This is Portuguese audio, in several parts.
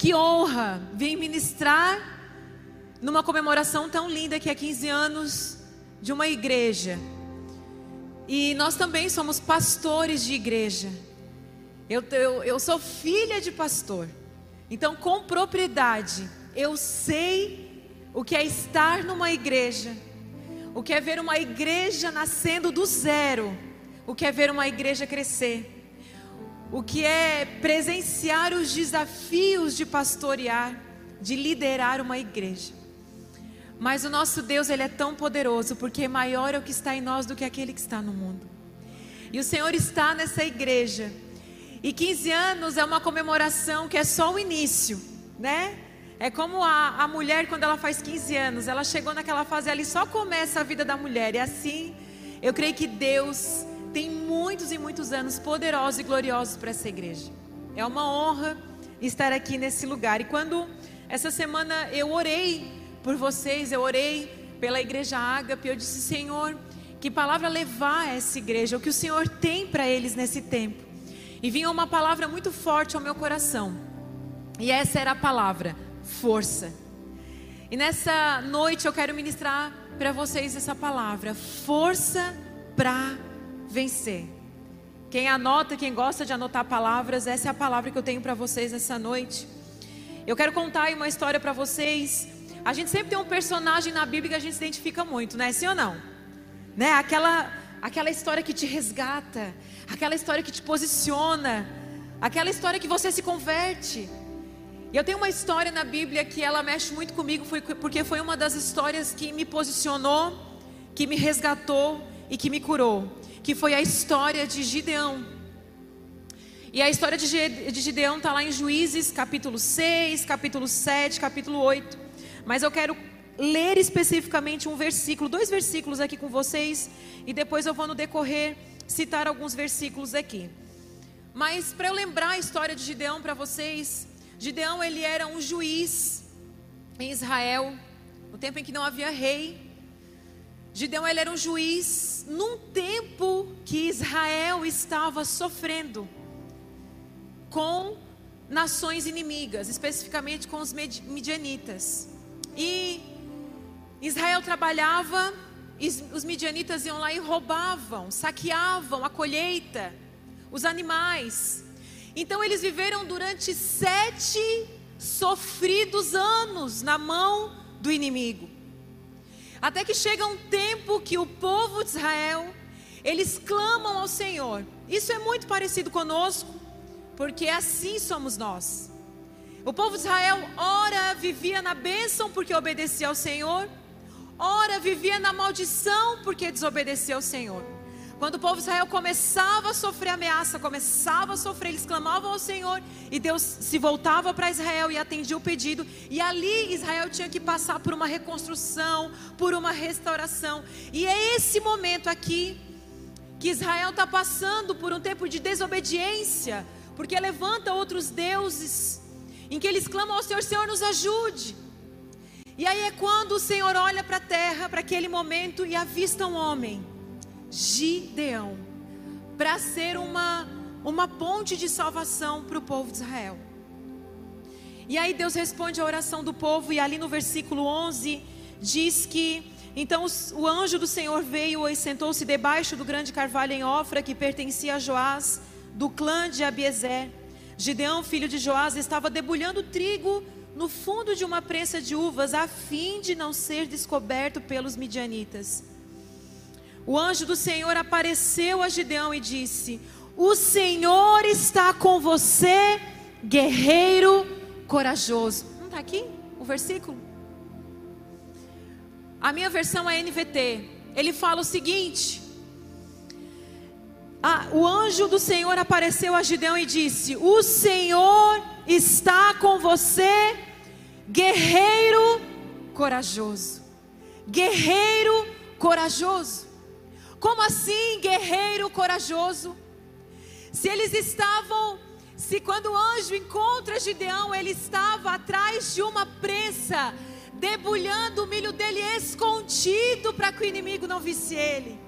Que honra vir ministrar numa comemoração tão linda que é 15 anos de uma igreja. E nós também somos pastores de igreja. Eu, eu, eu sou filha de pastor. Então, com propriedade, eu sei o que é estar numa igreja, o que é ver uma igreja nascendo do zero, o que é ver uma igreja crescer, o que é presenciar os desafios de pastorear, de liderar uma igreja. Mas o nosso Deus, ele é tão poderoso, porque maior é o que está em nós do que aquele que está no mundo. E o Senhor está nessa igreja. E 15 anos é uma comemoração que é só o início, né? É como a, a mulher quando ela faz 15 anos, ela chegou naquela fase ali, só começa a vida da mulher. E assim, eu creio que Deus tem muitos e muitos anos poderosos e gloriosos para essa igreja. É uma honra estar aqui nesse lugar. E quando essa semana eu orei por vocês, eu orei pela igreja Ágape, eu disse, Senhor, que palavra levar a essa igreja, o que o Senhor tem para eles nesse tempo. E vinha uma palavra muito forte ao meu coração. E essa era a palavra: força. E nessa noite eu quero ministrar para vocês essa palavra: força para vencer. Quem anota, quem gosta de anotar palavras, essa é a palavra que eu tenho para vocês essa noite. Eu quero contar uma história para vocês a gente sempre tem um personagem na Bíblia que a gente se identifica muito, né? Sim ou não? Né? Aquela, aquela história que te resgata, aquela história que te posiciona, aquela história que você se converte. E eu tenho uma história na Bíblia que ela mexe muito comigo, porque foi uma das histórias que me posicionou, que me resgatou e que me curou. Que foi a história de Gideão. E a história de Gideão está lá em Juízes, capítulo 6, capítulo 7, capítulo 8. Mas eu quero ler especificamente um versículo, dois versículos aqui com vocês, e depois eu vou no decorrer citar alguns versículos aqui. Mas para eu lembrar a história de Gideão para vocês, Gideão ele era um juiz em Israel, no tempo em que não havia rei. Gideão ele era um juiz num tempo que Israel estava sofrendo com nações inimigas, especificamente com os midianitas. E Israel trabalhava, os midianitas iam lá e roubavam, saqueavam a colheita, os animais. Então eles viveram durante sete sofridos anos na mão do inimigo. Até que chega um tempo que o povo de Israel, eles clamam ao Senhor. Isso é muito parecido conosco, porque assim somos nós. O povo de Israel, ora vivia na bênção porque obedecia ao Senhor, ora vivia na maldição porque desobedecia ao Senhor. Quando o povo de Israel começava a sofrer ameaça, começava a sofrer, eles clamavam ao Senhor e Deus se voltava para Israel e atendia o pedido. E ali Israel tinha que passar por uma reconstrução, por uma restauração. E é esse momento aqui que Israel está passando por um tempo de desobediência, porque levanta outros deuses em que eles clamam ao Senhor: Senhor, nos ajude. E aí é quando o Senhor olha para a terra, para aquele momento, e avista um homem, Gideão, para ser uma, uma ponte de salvação para o povo de Israel. E aí Deus responde a oração do povo, e ali no versículo 11 diz que. Então o anjo do Senhor veio e sentou-se debaixo do grande carvalho em Ofra, que pertencia a Joás, do clã de Abiezer. Gideão, filho de Joás, estava debulhando trigo no fundo de uma prensa de uvas, a fim de não ser descoberto pelos midianitas. O anjo do Senhor apareceu a Gideão e disse: O Senhor está com você, guerreiro corajoso. Não está aqui o versículo? A minha versão é NVT. Ele fala o seguinte: o anjo do Senhor apareceu a Gideão e disse: O Senhor está com você, guerreiro corajoso. Guerreiro corajoso. Como assim, guerreiro corajoso? Se eles estavam, se quando o anjo encontra Gideão, ele estava atrás de uma prensa, debulhando o milho dele escondido para que o inimigo não visse ele.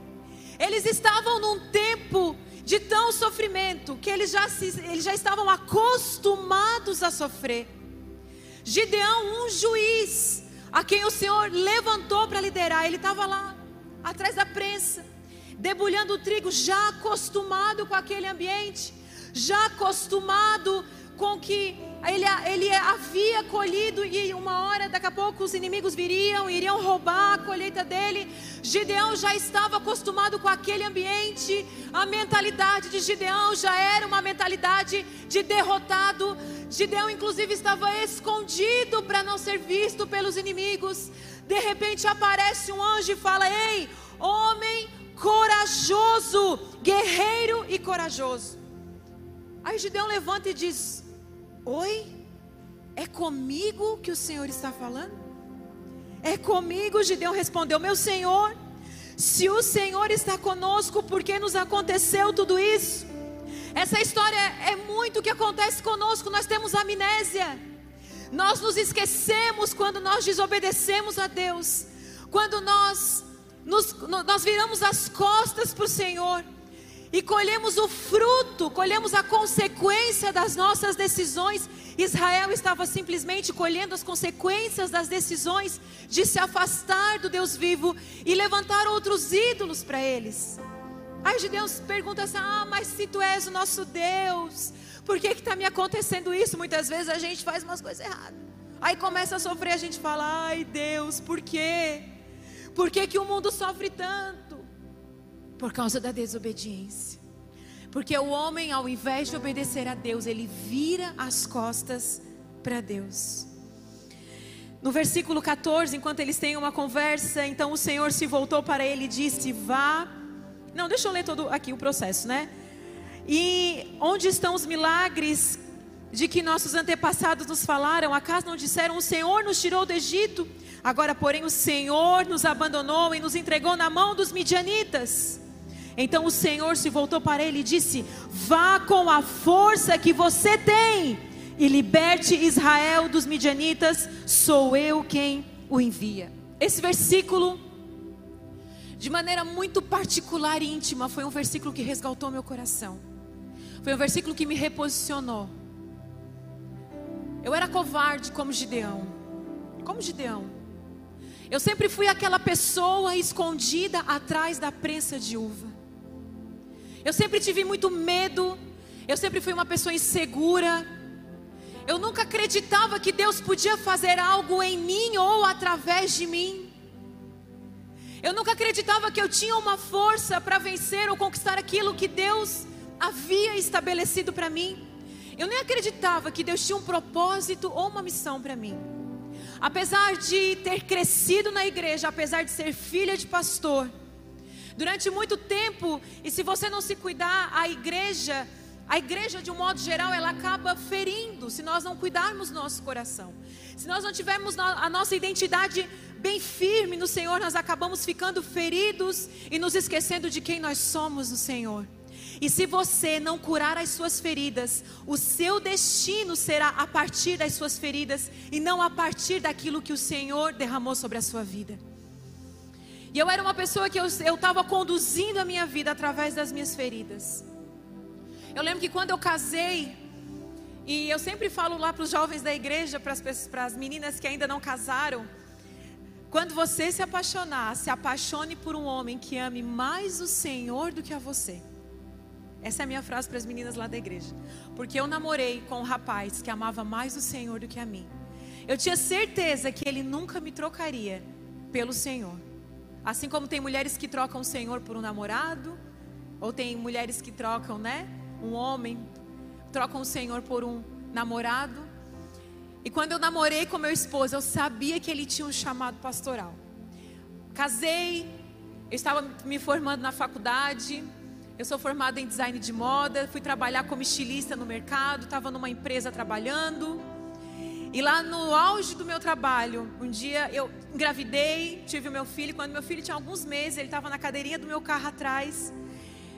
Eles estavam num tempo de tão sofrimento que eles já, se, eles já estavam acostumados a sofrer. Gideão, um juiz, a quem o Senhor levantou para liderar, ele estava lá, atrás da prensa, debulhando o trigo, já acostumado com aquele ambiente, já acostumado com que ele, ele havia colhido e uma hora, daqui a pouco, os inimigos viriam, iriam roubar a colheita dele. Gideão já estava acostumado com aquele ambiente, a mentalidade de Gideão já era uma mentalidade de derrotado. Gideão, inclusive, estava escondido para não ser visto pelos inimigos. De repente aparece um anjo e fala: Ei, homem corajoso, guerreiro e corajoso. Aí Gideão levanta e diz: Oi? É comigo que o Senhor está falando? É comigo, Gideão respondeu: Meu Senhor, se o Senhor está conosco, por que nos aconteceu tudo isso? Essa história é muito o que acontece conosco, nós temos amnésia. Nós nos esquecemos quando nós desobedecemos a Deus, quando nós nos, nós viramos as costas para o Senhor e colhemos o fruto, colhemos a consequência das nossas decisões. Israel estava simplesmente colhendo as consequências das decisões de se afastar do Deus vivo e levantar outros ídolos para eles. Aí Deus pergunta assim: Ah, mas se tu és o nosso Deus, por que está me acontecendo isso? Muitas vezes a gente faz umas coisas erradas. Aí começa a sofrer, a gente fala: Ai Deus, por quê? Por que, que o mundo sofre tanto? Por causa da desobediência. Porque o homem, ao invés de obedecer a Deus, ele vira as costas para Deus. No versículo 14, enquanto eles têm uma conversa, então o Senhor se voltou para ele e disse: Vá. Não, deixa eu ler todo aqui o processo, né? E onde estão os milagres de que nossos antepassados nos falaram? Acaso não disseram: O Senhor nos tirou do Egito? Agora, porém, o Senhor nos abandonou e nos entregou na mão dos midianitas. Então o Senhor se voltou para ele e disse: Vá com a força que você tem e liberte Israel dos midianitas, sou eu quem o envia. Esse versículo, de maneira muito particular e íntima, foi um versículo que resgatou meu coração. Foi um versículo que me reposicionou. Eu era covarde como Gideão. Como Gideão. Eu sempre fui aquela pessoa escondida atrás da prensa de uva. Eu sempre tive muito medo. Eu sempre fui uma pessoa insegura. Eu nunca acreditava que Deus podia fazer algo em mim ou através de mim. Eu nunca acreditava que eu tinha uma força para vencer ou conquistar aquilo que Deus havia estabelecido para mim. Eu nem acreditava que Deus tinha um propósito ou uma missão para mim. Apesar de ter crescido na igreja, apesar de ser filha de pastor, Durante muito tempo, e se você não se cuidar, a igreja, a igreja de um modo geral, ela acaba ferindo se nós não cuidarmos do nosso coração. Se nós não tivermos a nossa identidade bem firme no Senhor, nós acabamos ficando feridos e nos esquecendo de quem nós somos no Senhor. E se você não curar as suas feridas, o seu destino será a partir das suas feridas e não a partir daquilo que o Senhor derramou sobre a sua vida. E eu era uma pessoa que eu estava conduzindo a minha vida através das minhas feridas. Eu lembro que quando eu casei, e eu sempre falo lá para os jovens da igreja, para as, meninas que ainda não casaram, quando você se apaixonar, se apaixone por um homem que ame mais o Senhor do que a você. Essa é a minha frase para as meninas lá da igreja. Porque eu namorei com um rapaz que amava mais o Senhor do que a mim. Eu tinha certeza que ele nunca me trocaria pelo Senhor. Assim como tem mulheres que trocam o Senhor por um namorado, ou tem mulheres que trocam, né? Um homem, trocam o Senhor por um namorado. E quando eu namorei com meu esposo, eu sabia que ele tinha um chamado pastoral. Casei, eu estava me formando na faculdade, eu sou formada em design de moda, fui trabalhar como estilista no mercado, estava numa empresa trabalhando. E lá no auge do meu trabalho, um dia eu engravidei, tive o meu filho. Quando meu filho tinha alguns meses, ele estava na cadeirinha do meu carro atrás.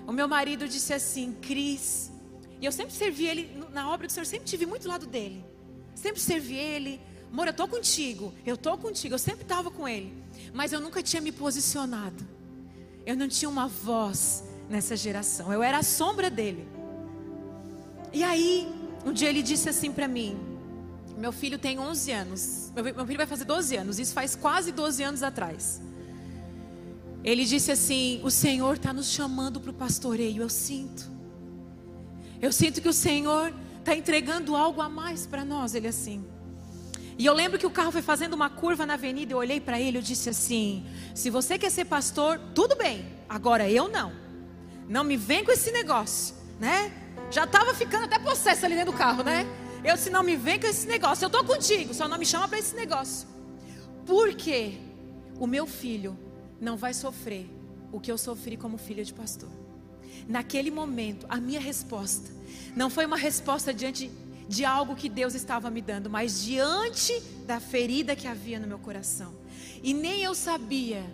O meu marido disse assim: Cris. E eu sempre servi ele na obra do Senhor, sempre tive muito lado dele. Sempre servi ele. Amor, eu estou contigo. Eu estou contigo. Eu sempre estava com ele. Mas eu nunca tinha me posicionado. Eu não tinha uma voz nessa geração. Eu era a sombra dele. E aí, um dia ele disse assim para mim: Meu filho tem 11 anos. Meu, meu filho vai fazer 12 anos. Isso faz quase 12 anos atrás. Ele disse assim: O Senhor está nos chamando para o pastoreio. Eu sinto. Eu sinto que o Senhor está entregando algo a mais para nós. Ele assim. E eu lembro que o carro foi fazendo uma curva na avenida. Eu olhei para ele e disse assim: Se você quer ser pastor, tudo bem. Agora eu não. Não me vem com esse negócio, né? Já estava ficando até possesso ali dentro do carro, né? Eu se não me vem com esse negócio, eu estou contigo, só não me chama para esse negócio. Porque o meu filho não vai sofrer o que eu sofri como filha de pastor. Naquele momento, a minha resposta não foi uma resposta diante de algo que Deus estava me dando, mas diante da ferida que havia no meu coração. E nem eu sabia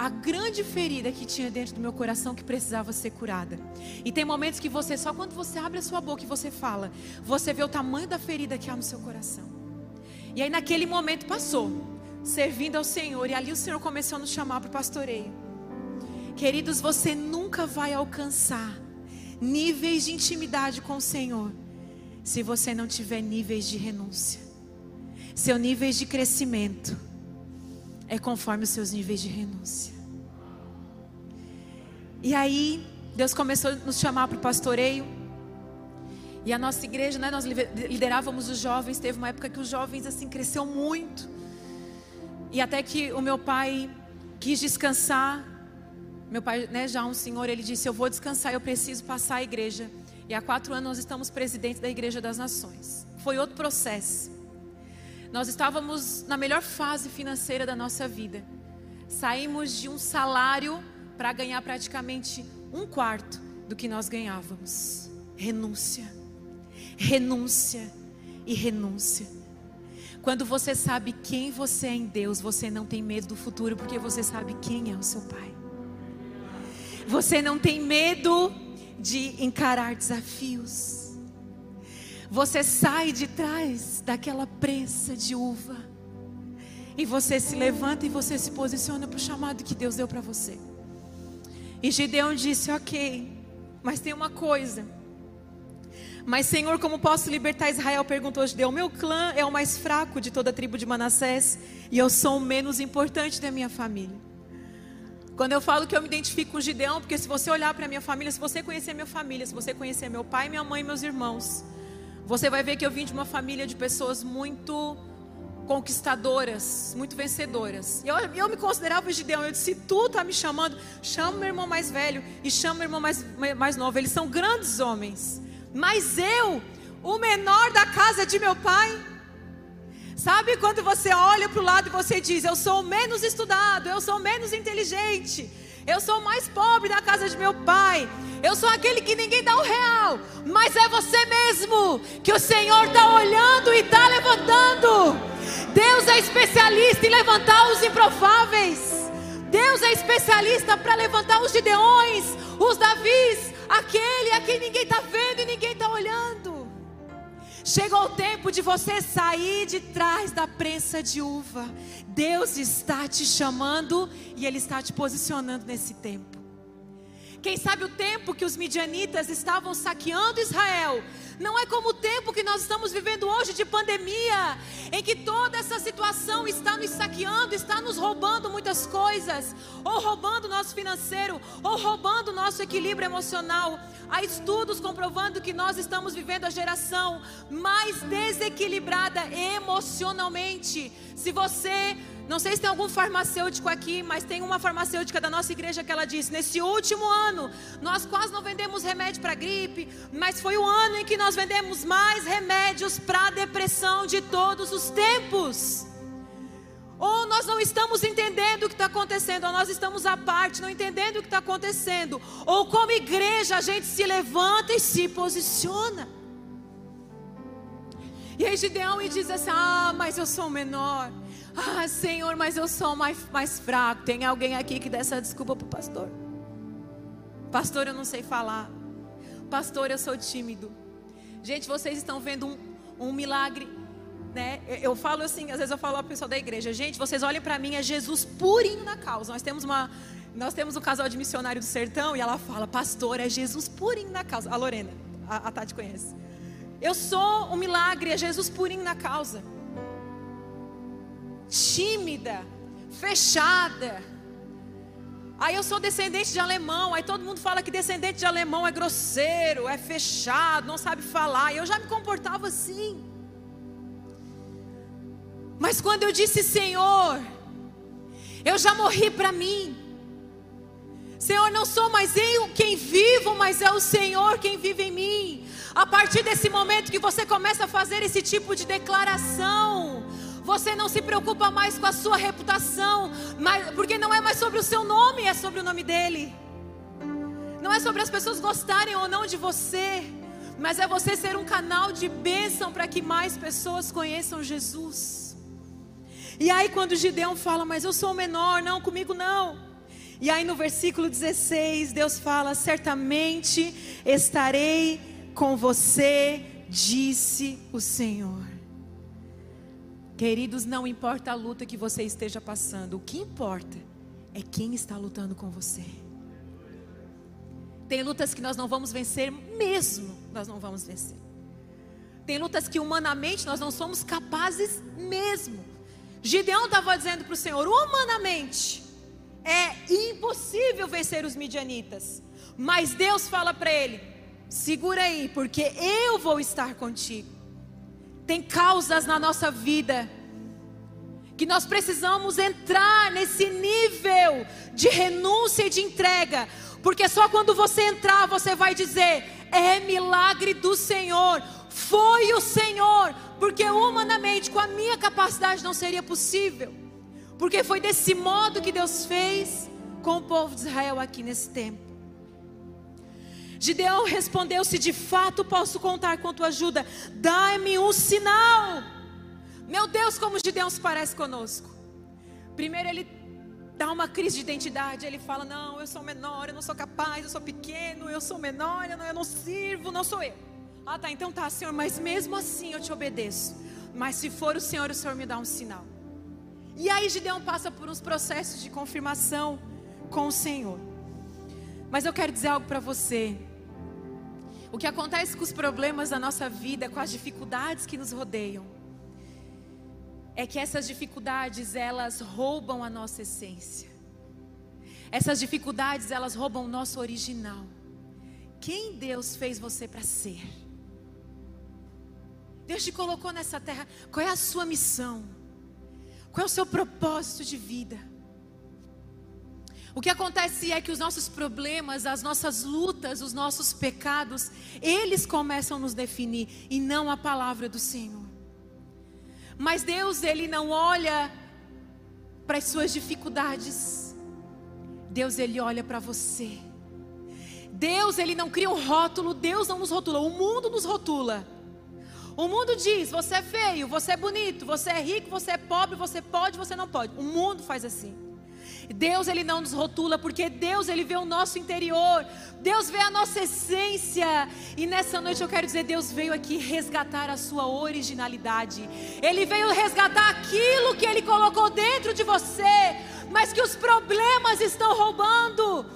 a grande ferida que tinha dentro do meu coração que precisava ser curada. E tem momentos que você, só quando você abre a sua boca e você fala, você vê o tamanho da ferida que há no seu coração. E aí naquele momento passou, servindo ao Senhor, e ali o Senhor começou a nos chamar para o pastoreio. Queridos, você nunca vai alcançar níveis de intimidade com o Senhor se você não tiver níveis de renúncia. Seu níveis de crescimento é conforme os seus níveis de renúncia. E aí, Deus começou a nos chamar para o pastoreio. E a nossa igreja, né, nós liderávamos os jovens. Teve uma época que os jovens assim cresceu muito. E até que o meu pai quis descansar. Meu pai, né, já um senhor, ele disse: Eu vou descansar, eu preciso passar a igreja. E há quatro anos nós estamos presidentes da Igreja das Nações. Foi outro processo. Nós estávamos na melhor fase financeira da nossa vida. Saímos de um salário para ganhar praticamente um quarto do que nós ganhávamos. Renúncia, renúncia e renúncia. Quando você sabe quem você é em Deus, você não tem medo do futuro, porque você sabe quem é o seu Pai. Você não tem medo de encarar desafios. Você sai de trás daquela prensa de uva. E você se levanta e você se posiciona para o chamado que Deus deu para você. E Gideão disse: Ok, mas tem uma coisa. Mas Senhor, como posso libertar Israel? Perguntou Gideão. Meu clã é o mais fraco de toda a tribo de Manassés. E eu sou o menos importante da minha família. Quando eu falo que eu me identifico com Gideão, porque se você olhar para minha família, se você conhecer minha família, se você conhecer meu pai, minha mãe e meus irmãos, você vai ver que eu vim de uma família de pessoas muito conquistadoras, muito vencedoras. Eu, eu me considerava Gideão. Eu disse: Tu está me chamando, chama meu irmão mais velho e chama meu irmão mais, mais novo. Eles são grandes homens. Mas eu, o menor da casa de meu pai, sabe quando você olha para o lado e você diz: Eu sou menos estudado, eu sou menos inteligente, eu sou o mais pobre da casa de meu pai. Eu sou aquele que ninguém dá o real. Mas é você mesmo que o Senhor está olhando e está levantando. Deus é especialista em levantar os improváveis. Deus é especialista para levantar os Gideões, os Davis, aquele a quem ninguém está vendo e ninguém está olhando. Chegou o tempo de você sair de trás da prensa de uva. Deus está te chamando e Ele está te posicionando nesse tempo. Quem sabe o tempo que os midianitas estavam saqueando Israel não é como o tempo que nós estamos vivendo hoje de pandemia, em que toda essa situação está nos saqueando, está nos roubando muitas coisas, ou roubando o nosso financeiro, ou roubando o nosso equilíbrio emocional. Há estudos comprovando que nós estamos vivendo a geração mais desequilibrada emocionalmente. Se você não sei se tem algum farmacêutico aqui, mas tem uma farmacêutica da nossa igreja que ela disse: nesse último ano, nós quase não vendemos remédio para gripe, mas foi o ano em que nós vendemos mais remédios para depressão de todos os tempos. Ou nós não estamos entendendo o que está acontecendo, ou nós estamos à parte, não entendendo o que está acontecendo. Ou como igreja a gente se levanta e se posiciona. E aí Gideão e diz assim: Ah, mas eu sou menor. Ah, Senhor, mas eu sou mais, mais fraco. Tem alguém aqui que dá essa desculpa para o pastor? Pastor, eu não sei falar. Pastor, eu sou tímido. Gente, vocês estão vendo um, um milagre. Né? Eu falo assim, às vezes eu falo ao pessoal da igreja, gente, vocês olhem para mim, é Jesus purinho na causa. Nós temos uma, nós temos um casal de missionário do sertão e ela fala, pastor, é Jesus purinho na causa. A Lorena, a, a Tati conhece. Eu sou um milagre, é Jesus purinho na causa. Tímida, fechada. Aí eu sou descendente de alemão, aí todo mundo fala que descendente de alemão é grosseiro, é fechado, não sabe falar. E eu já me comportava assim. Mas quando eu disse, Senhor, eu já morri para mim. Senhor, não sou mais eu quem vivo, mas é o Senhor quem vive em mim. A partir desse momento que você começa a fazer esse tipo de declaração, você não se preocupa mais com a sua reputação, mas, porque não é mais sobre o seu nome, é sobre o nome dele. Não é sobre as pessoas gostarem ou não de você, mas é você ser um canal de bênção para que mais pessoas conheçam Jesus. E aí, quando Gideão fala, mas eu sou o menor, não, comigo não. E aí, no versículo 16, Deus fala: certamente estarei com você, disse o Senhor. Queridos, não importa a luta que você esteja passando, o que importa é quem está lutando com você. Tem lutas que nós não vamos vencer, mesmo nós não vamos vencer. Tem lutas que humanamente nós não somos capazes mesmo. Gideão estava dizendo para o Senhor: humanamente é impossível vencer os midianitas. Mas Deus fala para ele: segura aí, porque eu vou estar contigo. Tem causas na nossa vida que nós precisamos entrar nesse nível de renúncia e de entrega, porque só quando você entrar você vai dizer: é milagre do Senhor, foi o Senhor, porque humanamente, com a minha capacidade, não seria possível. Porque foi desse modo que Deus fez com o povo de Israel aqui nesse tempo. Gideão respondeu: Se de fato posso contar com tua ajuda, dá-me um sinal. Meu Deus, como Gideão se parece conosco. Primeiro ele dá uma crise de identidade. Ele fala: Não, eu sou menor, eu não sou capaz, eu sou pequeno, eu sou menor, eu não, eu não sirvo, não sou eu. Ah, tá, então tá, Senhor, mas mesmo assim eu te obedeço. Mas se for o Senhor, o Senhor me dá um sinal. E aí Gideão passa por uns processos de confirmação com o Senhor. Mas eu quero dizer algo para você. O que acontece com os problemas da nossa vida, com as dificuldades que nos rodeiam, é que essas dificuldades elas roubam a nossa essência. Essas dificuldades elas roubam o nosso original. Quem Deus fez você para ser? Deus te colocou nessa terra. Qual é a sua missão? Qual é o seu propósito de vida? O que acontece é que os nossos problemas, as nossas lutas, os nossos pecados, eles começam a nos definir e não a palavra do Senhor. Mas Deus, ele não olha para as suas dificuldades. Deus, ele olha para você. Deus, ele não cria um rótulo, Deus não nos rotula, o mundo nos rotula. O mundo diz: você é feio, você é bonito, você é rico, você é pobre, você pode, você não pode. O mundo faz assim. Deus ele não nos rotula porque Deus ele vê o nosso interior. Deus vê a nossa essência. E nessa noite eu quero dizer, Deus veio aqui resgatar a sua originalidade. Ele veio resgatar aquilo que ele colocou dentro de você, mas que os problemas estão roubando.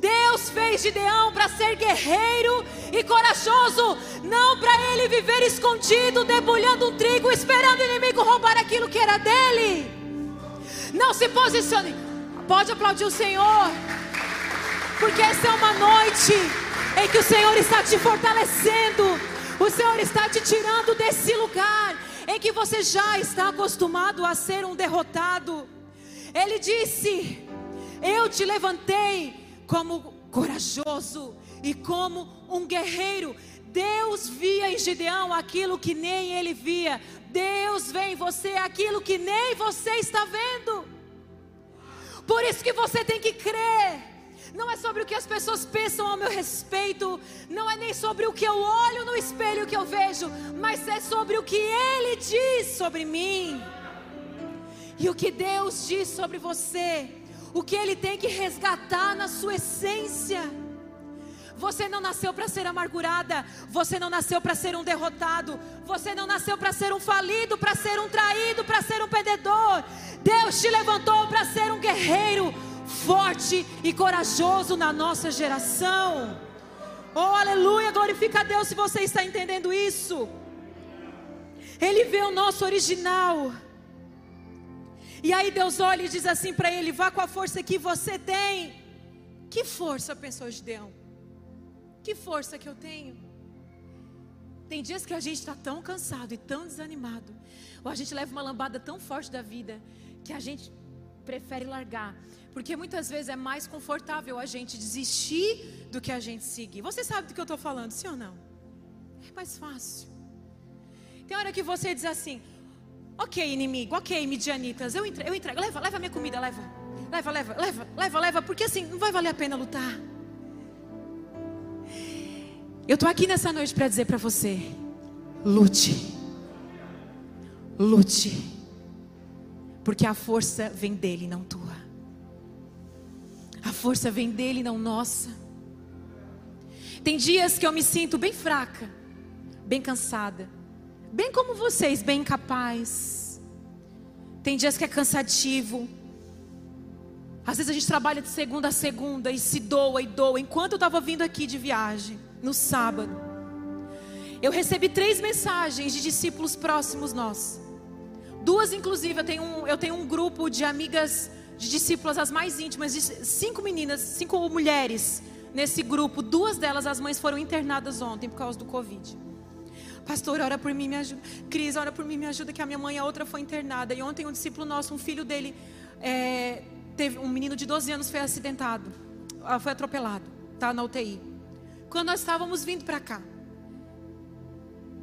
Deus fez Gideão para ser guerreiro e corajoso, não para ele viver escondido, debulhando um trigo, esperando o inimigo roubar aquilo que era dele. Não se posicione. Pode aplaudir o Senhor, porque essa é uma noite em que o Senhor está te fortalecendo, o Senhor está te tirando desse lugar em que você já está acostumado a ser um derrotado. Ele disse: Eu te levantei como corajoso e como um guerreiro. Deus via em Gideão aquilo que nem ele via. Deus vê em você aquilo que nem você está vendo. Por isso que você tem que crer. Não é sobre o que as pessoas pensam ao meu respeito, não é nem sobre o que eu olho no espelho que eu vejo, mas é sobre o que Ele diz sobre mim. E o que Deus diz sobre você o que Ele tem que resgatar na sua essência. Você não nasceu para ser amargurada, você não nasceu para ser um derrotado, você não nasceu para ser um falido, para ser um traído, para ser um perdedor. Deus te levantou para ser um guerreiro forte e corajoso na nossa geração. Oh, aleluia, glorifica a Deus se você está entendendo isso. Ele vê o nosso original. E aí Deus olha e diz assim para ele: vá com a força que você tem. Que força, pensou Gideão? Que força que eu tenho? Tem dias que a gente está tão cansado e tão desanimado, ou a gente leva uma lambada tão forte da vida, que a gente prefere largar. Porque muitas vezes é mais confortável a gente desistir do que a gente seguir. Você sabe do que eu estou falando, sim ou não? É mais fácil. Tem hora que você diz assim: Ok, inimigo, ok, midianitas, eu entrego, eu entrego, leva, leva minha comida, leva, leva, leva, leva, leva, leva, porque assim não vai valer a pena lutar. Eu estou aqui nessa noite para dizer para você: lute, lute, porque a força vem dele, não tua. A força vem dele, não nossa. Tem dias que eu me sinto bem fraca, bem cansada, bem como vocês, bem incapaz. Tem dias que é cansativo. Às vezes a gente trabalha de segunda a segunda e se doa e doa. Enquanto eu estava vindo aqui de viagem, no sábado, eu recebi três mensagens de discípulos próximos nós. Duas, inclusive, eu tenho um, eu tenho um grupo de amigas, de discípulas, as mais íntimas, de cinco meninas, cinco mulheres nesse grupo. Duas delas, as mães, foram internadas ontem por causa do Covid. Pastor, ora por mim, me ajuda. Cris, ora por mim, me ajuda, que a minha mãe, a outra foi internada. E ontem um discípulo nosso, um filho dele, é, teve um menino de 12 anos foi acidentado, ah, foi atropelado, está na UTI quando nós estávamos vindo para cá.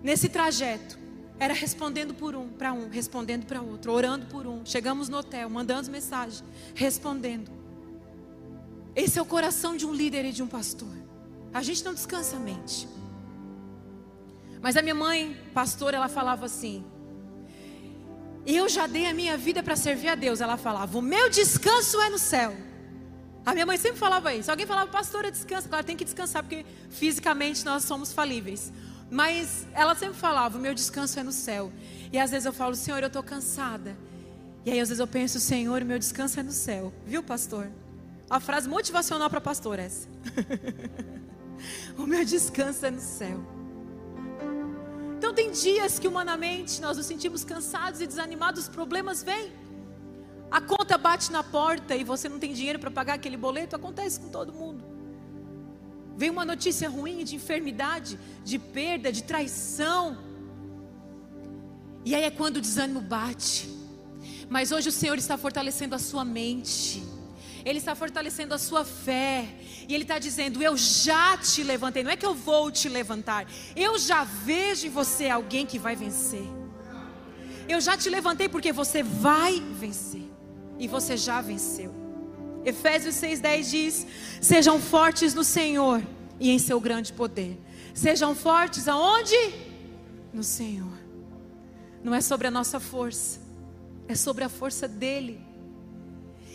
Nesse trajeto, era respondendo por um, para um, respondendo para outro, orando por um. Chegamos no hotel, mandando mensagem, respondendo. Esse é o coração de um líder e de um pastor. A gente não descansa a mente. Mas a minha mãe, pastora, ela falava assim: Eu já dei a minha vida para servir a Deus. Ela falava: O meu descanso é no céu. A minha mãe sempre falava isso. Alguém falava, pastora, descansa. Claro, tem que descansar, porque fisicamente nós somos falíveis. Mas ela sempre falava, o meu descanso é no céu. E às vezes eu falo, Senhor, eu estou cansada. E aí às vezes eu penso, Senhor, o meu descanso é no céu. Viu, pastor? A frase motivacional para pastor é essa. o meu descanso é no céu. Então tem dias que humanamente nós nos sentimos cansados e desanimados, os problemas vêm. A conta bate na porta e você não tem dinheiro para pagar aquele boleto, acontece com todo mundo. Vem uma notícia ruim de enfermidade, de perda, de traição. E aí é quando o desânimo bate. Mas hoje o Senhor está fortalecendo a sua mente. Ele está fortalecendo a sua fé. E Ele está dizendo: Eu já te levantei. Não é que eu vou te levantar. Eu já vejo em você alguém que vai vencer. Eu já te levantei porque você vai vencer e você já venceu. Efésios 6,10 diz: Sejam fortes no Senhor e em seu grande poder. Sejam fortes aonde? No Senhor. Não é sobre a nossa força, é sobre a força dEle,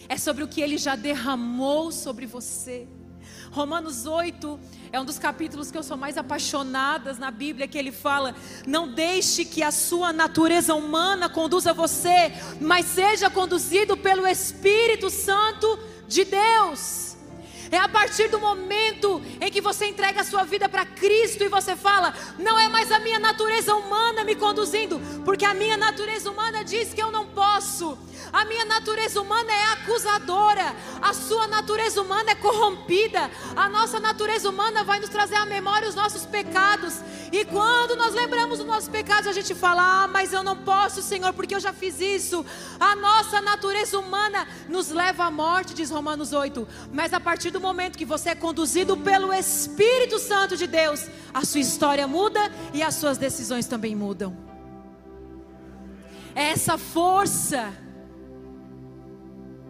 é sobre o que Ele já derramou sobre você. Romanos 8 é um dos capítulos que eu sou mais apaixonadas na Bíblia, que ele fala: Não deixe que a sua natureza humana conduza você, mas seja conduzido pelo Espírito Santo de Deus. É a partir do momento em que você entrega a sua vida para Cristo e você fala: não é mais a minha natureza humana me conduzindo, porque a minha natureza humana diz que eu não posso. A minha natureza humana é acusadora, a sua natureza humana é corrompida, a nossa natureza humana vai nos trazer à memória os nossos pecados. E quando nós lembramos dos nossos pecados, a gente fala: Ah, mas eu não posso, Senhor, porque eu já fiz isso. A nossa natureza humana nos leva à morte, diz Romanos 8. Mas a partir do momento que você é conduzido pelo Espírito Santo de Deus, a sua história muda e as suas decisões também mudam. Essa força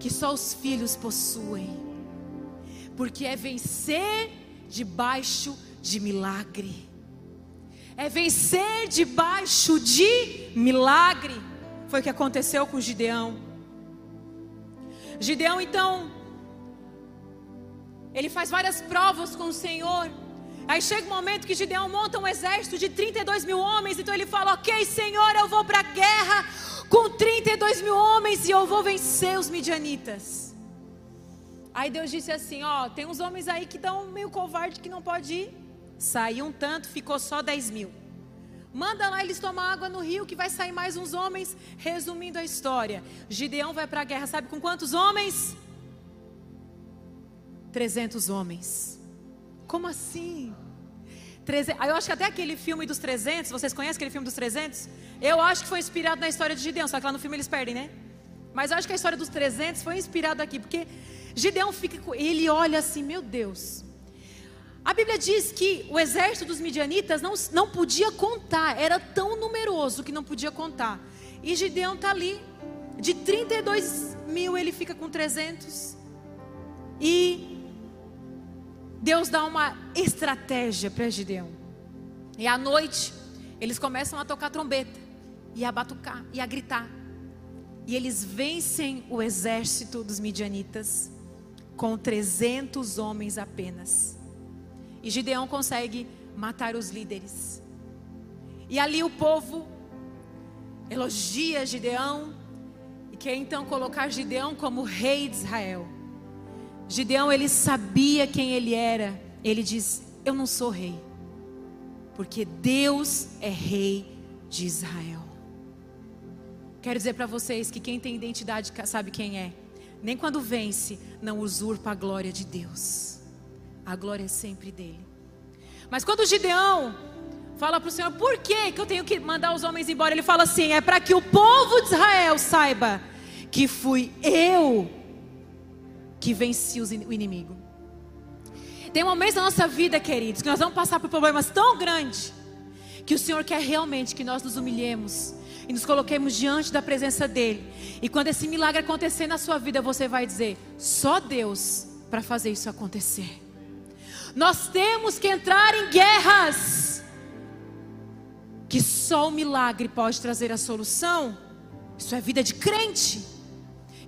que só os filhos possuem, porque é vencer debaixo de milagre, é vencer debaixo de milagre. Foi o que aconteceu com Gideão. Gideão, então, ele faz várias provas com o Senhor. Aí chega um momento que Gideão monta um exército de 32 mil homens. Então ele fala: Ok, Senhor, eu vou para a guerra com 32 mil homens e eu vou vencer os midianitas. Aí Deus disse assim: Ó, tem uns homens aí que estão meio covarde que não pode ir. Saiu um tanto, ficou só 10 mil. Manda lá eles tomar água no rio, que vai sair mais uns homens. Resumindo a história: Gideão vai para a guerra, sabe com quantos homens? 300 homens. Como assim? Eu acho que até aquele filme dos 300, vocês conhecem aquele filme dos 300? Eu acho que foi inspirado na história de Gideão, só que lá no filme eles perdem, né? Mas eu acho que a história dos 300 foi inspirada aqui, porque Gideão fica, ele olha assim, meu Deus. A Bíblia diz que o exército dos midianitas não, não podia contar, era tão numeroso que não podia contar. E Gideão está ali, de 32 mil ele fica com 300. E Deus dá uma estratégia para Gideão. E à noite, eles começam a tocar trombeta, e a batucar, e a gritar. E eles vencem o exército dos midianitas com 300 homens apenas. E Gideão consegue matar os líderes. E ali o povo elogia Gideão e quer então colocar Gideão como rei de Israel. Gideão, ele sabia quem ele era. Ele diz: Eu não sou rei, porque Deus é rei de Israel. Quero dizer para vocês que quem tem identidade sabe quem é. Nem quando vence, não usurpa a glória de Deus. A glória é sempre dele. Mas quando Gideão fala para o Senhor, por que, que eu tenho que mandar os homens embora? Ele fala assim: é para que o povo de Israel saiba que fui eu que venci o inimigo. Tem momentos na nossa vida, queridos, que nós vamos passar por problemas tão grandes que o Senhor quer realmente que nós nos humilhemos e nos coloquemos diante da presença dEle. E quando esse milagre acontecer na sua vida, você vai dizer: só Deus para fazer isso acontecer. Nós temos que entrar em guerras que só o milagre pode trazer a solução. Isso é vida de crente.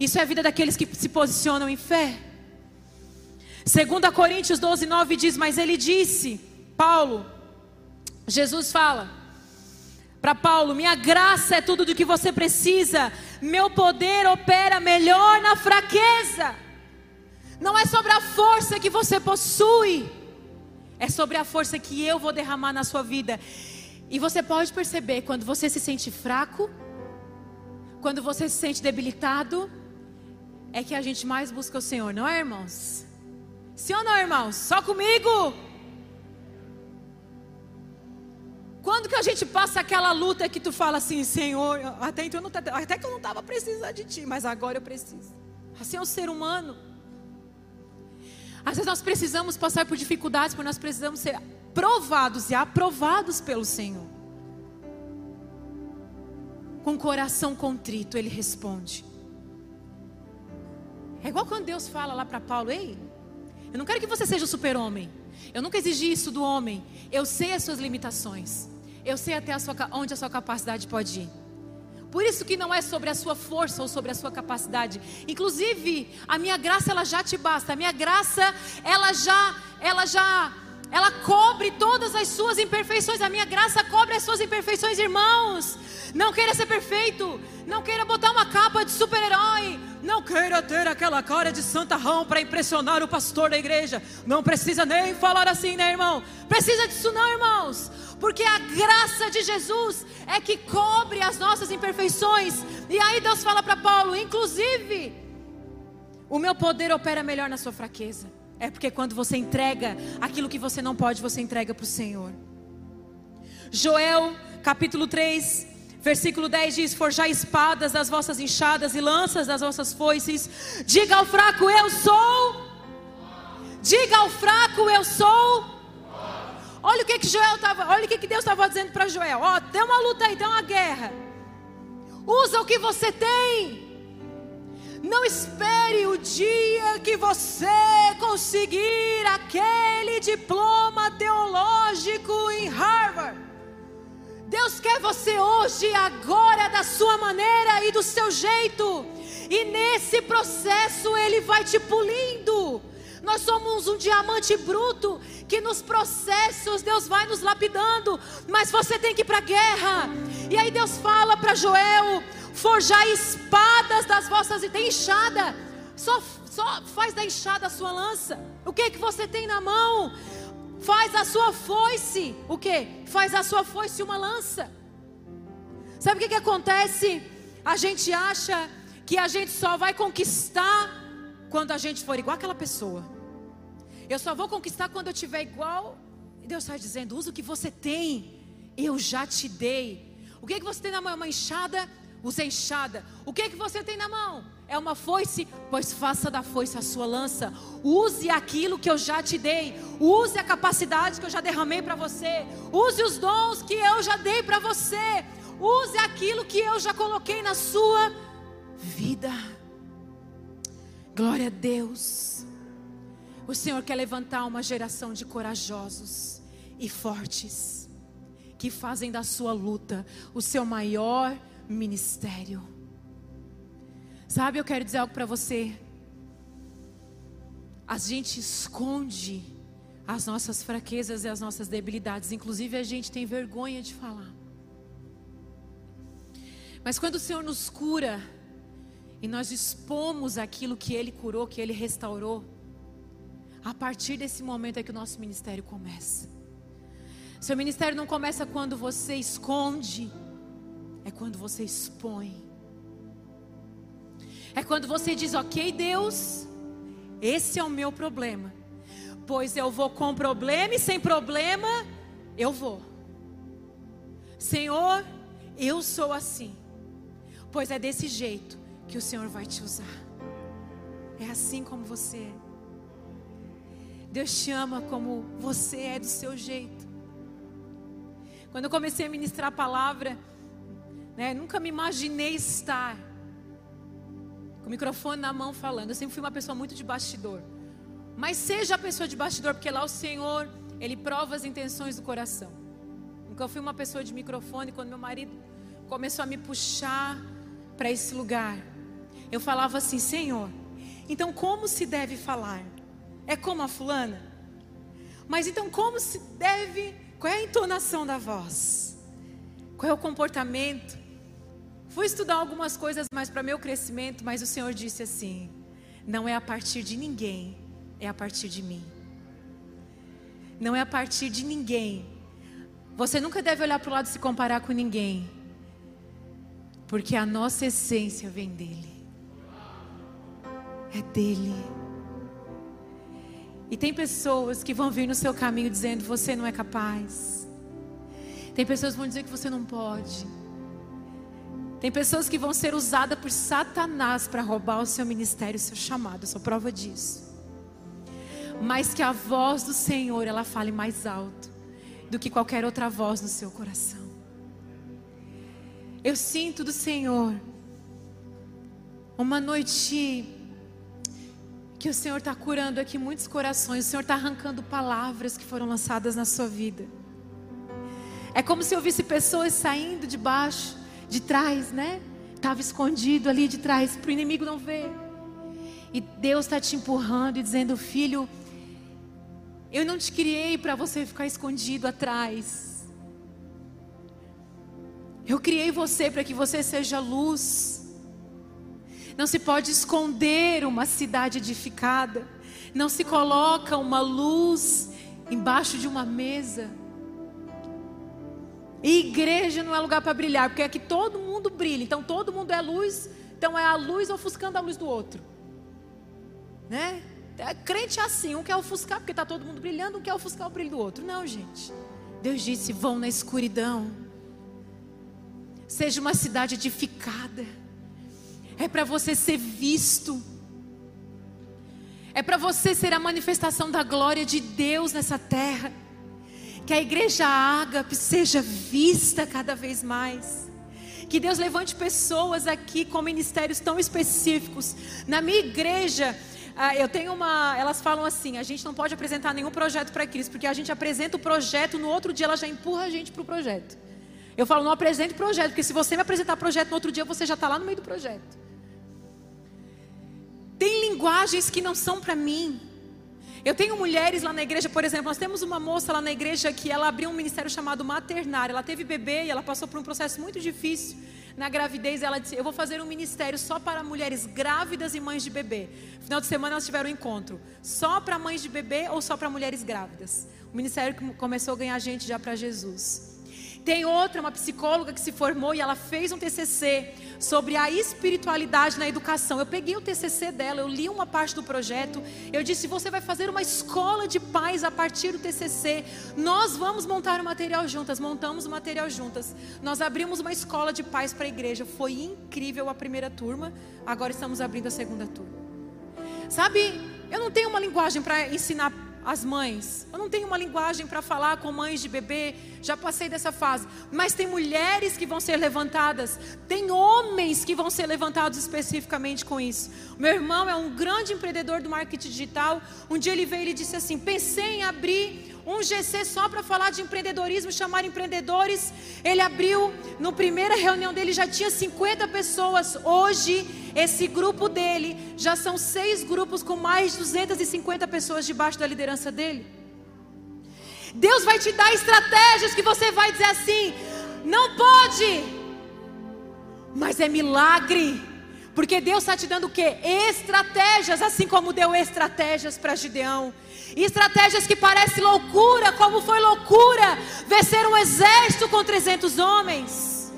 Isso é a vida daqueles que se posicionam em fé. 2 Coríntios 12, 9 diz: Mas ele disse, Paulo, Jesus fala para Paulo: Minha graça é tudo do que você precisa, meu poder opera melhor na fraqueza. Não é sobre a força que você possui, é sobre a força que eu vou derramar na sua vida. E você pode perceber quando você se sente fraco, quando você se sente debilitado, é que a gente mais busca o Senhor, não é, irmãos? Sim ou não, irmãos? Só comigo? Quando que a gente passa aquela luta que tu fala assim, Senhor, até, então eu não, até que eu não estava precisando de ti, mas agora eu preciso. Assim é o ser humano. Às vezes nós precisamos passar por dificuldades, porque nós precisamos ser provados e aprovados pelo Senhor. Com o coração contrito, Ele responde. É igual quando Deus fala lá para Paulo: Ei, eu não quero que você seja o super-homem. Eu nunca exigi isso do homem. Eu sei as suas limitações. Eu sei até a sua, onde a sua capacidade pode ir. Por isso que não é sobre a sua força ou sobre a sua capacidade. Inclusive, a minha graça ela já te basta. A minha graça ela já ela já ela cobre todas as suas imperfeições. A minha graça cobre as suas imperfeições, irmãos. Não queira ser perfeito. Não queira botar uma capa de super-herói. Não queira ter aquela cara de santarrão para impressionar o pastor da igreja. Não precisa nem falar assim, né, irmão? Precisa disso não, irmãos. Porque a graça de Jesus é que cobre as nossas imperfeições. E aí Deus fala para Paulo, inclusive, o meu poder opera melhor na sua fraqueza. É porque quando você entrega aquilo que você não pode, você entrega para o Senhor. Joel capítulo 3, Versículo 10 diz: Forjai espadas das vossas enxadas e lanças das vossas foices. Diga ao fraco, eu sou. Diga ao fraco, eu sou. Olha o que, que Joel estava, olha o que, que Deus estava dizendo para Joel. Ó, tem uma luta aí, tem uma guerra. Usa o que você tem. Não espere o dia que você conseguir aquele diploma teológico em Harvard. Deus quer você hoje, agora, da sua maneira e do seu jeito. E nesse processo Ele vai te pulindo. Nós somos um diamante bruto que nos processos Deus vai nos lapidando, mas você tem que ir para a guerra. E aí Deus fala para Joel: forjar espadas das vossas e tem enxada. Só, só faz da enxada a sua lança. O que é que você tem na mão? Faz a sua foice, o que? Faz a sua foice uma lança. Sabe o que, que acontece? A gente acha que a gente só vai conquistar quando a gente for igual aquela pessoa. Eu só vou conquistar quando eu tiver igual. E Deus está dizendo: usa o que você tem, eu já te dei. O que, que você tem na mão? É uma enxada? Use a enxada. O que, que você tem na mão? É uma foice? Pois faça da foice a sua lança. Use aquilo que eu já te dei. Use a capacidade que eu já derramei para você. Use os dons que eu já dei para você. Use aquilo que eu já coloquei na sua vida. Glória a Deus. O Senhor quer levantar uma geração de corajosos e fortes que fazem da sua luta o seu maior ministério. Sabe, eu quero dizer algo para você. A gente esconde as nossas fraquezas e as nossas debilidades, inclusive a gente tem vergonha de falar. Mas quando o Senhor nos cura e nós expomos aquilo que Ele curou, que Ele restaurou, a partir desse momento é que o nosso ministério começa. Seu ministério não começa quando você esconde, é quando você expõe. É quando você diz, ok, Deus, esse é o meu problema. Pois eu vou com problema e sem problema, eu vou. Senhor, eu sou assim pois é desse jeito que o Senhor vai te usar. É assim como você é. Deus te ama como você é do seu jeito. Quando eu comecei a ministrar a palavra, né, nunca me imaginei estar com o microfone na mão falando. Eu sempre fui uma pessoa muito de bastidor. Mas seja a pessoa de bastidor, porque lá o Senhor, Ele prova as intenções do coração. Nunca fui uma pessoa de microfone. Quando meu marido começou a me puxar para esse lugar, eu falava assim: Senhor, então como se deve falar? É como a fulana? Mas então como se deve? Qual é a entonação da voz? Qual é o comportamento? Fui estudar algumas coisas mais para meu crescimento, mas o Senhor disse assim: não é a partir de ninguém, é a partir de mim. Não é a partir de ninguém. Você nunca deve olhar para o lado e se comparar com ninguém. Porque a nossa essência vem dele. É dele. E tem pessoas que vão vir no seu caminho dizendo: você não é capaz. Tem pessoas que vão dizer que você não pode. Tem pessoas que vão ser usadas por Satanás para roubar o seu ministério, o seu chamado. Eu sou prova disso. Mas que a voz do Senhor ela fale mais alto do que qualquer outra voz no seu coração. Eu sinto do Senhor uma noite que o Senhor está curando aqui muitos corações. O Senhor está arrancando palavras que foram lançadas na sua vida. É como se eu visse pessoas saindo de baixo, de trás, né? Estava escondido ali de trás para o inimigo não ver. E Deus está te empurrando e dizendo, filho, eu não te criei para você ficar escondido atrás. Eu criei você para que você seja luz. Não se pode esconder uma cidade edificada. Não se coloca uma luz embaixo de uma mesa. E igreja não é lugar para brilhar, porque aqui todo mundo brilha. Então todo mundo é luz. Então é a luz ofuscando a luz do outro. Né? É, crente é assim, um quer ofuscar porque está todo mundo brilhando, um quer ofuscar o brilho do outro. Não, gente. Deus disse: vão na escuridão seja uma cidade edificada. É para você ser visto. É para você ser a manifestação da glória de Deus nessa terra. Que a igreja ágape seja vista cada vez mais. Que Deus levante pessoas aqui com ministérios tão específicos. Na minha igreja, ah, eu tenho uma. Elas falam assim: a gente não pode apresentar nenhum projeto para Cristo, porque a gente apresenta o projeto, no outro dia ela já empurra a gente para o projeto. Eu falo, não apresente projeto, porque se você me apresentar projeto no outro dia, você já está lá no meio do projeto. Tem linguagens que não são para mim. Eu tenho mulheres lá na igreja, por exemplo, nós temos uma moça lá na igreja que ela abriu um ministério chamado Maternário. Ela teve bebê e ela passou por um processo muito difícil na gravidez. Ela disse: Eu vou fazer um ministério só para mulheres grávidas e mães de bebê. No final de semana elas tiveram um encontro. Só para mães de bebê ou só para mulheres grávidas? O ministério começou a ganhar gente já para Jesus. Tem outra, uma psicóloga que se formou e ela fez um TCC sobre a espiritualidade na educação. Eu peguei o TCC dela, eu li uma parte do projeto. Eu disse: você vai fazer uma escola de paz a partir do TCC. Nós vamos montar o material juntas. Montamos o material juntas. Nós abrimos uma escola de paz para a igreja. Foi incrível a primeira turma. Agora estamos abrindo a segunda turma. Sabe, eu não tenho uma linguagem para ensinar as mães. Eu não tenho uma linguagem para falar com mães de bebê, já passei dessa fase. Mas tem mulheres que vão ser levantadas, tem homens que vão ser levantados especificamente com isso. Meu irmão é um grande empreendedor do marketing digital. Um dia ele veio e disse assim: pensei em abrir um GC só para falar de empreendedorismo, chamar empreendedores. Ele abriu, no primeira reunião dele já tinha 50 pessoas. Hoje, esse grupo dele já são seis grupos com mais de 250 pessoas debaixo da liderança dele. Deus vai te dar estratégias que você vai dizer assim: não pode, mas é milagre. Porque Deus está te dando o quê? Estratégias, assim como deu estratégias para Gideão. Estratégias que parecem loucura, como foi loucura vencer um exército com 300 homens.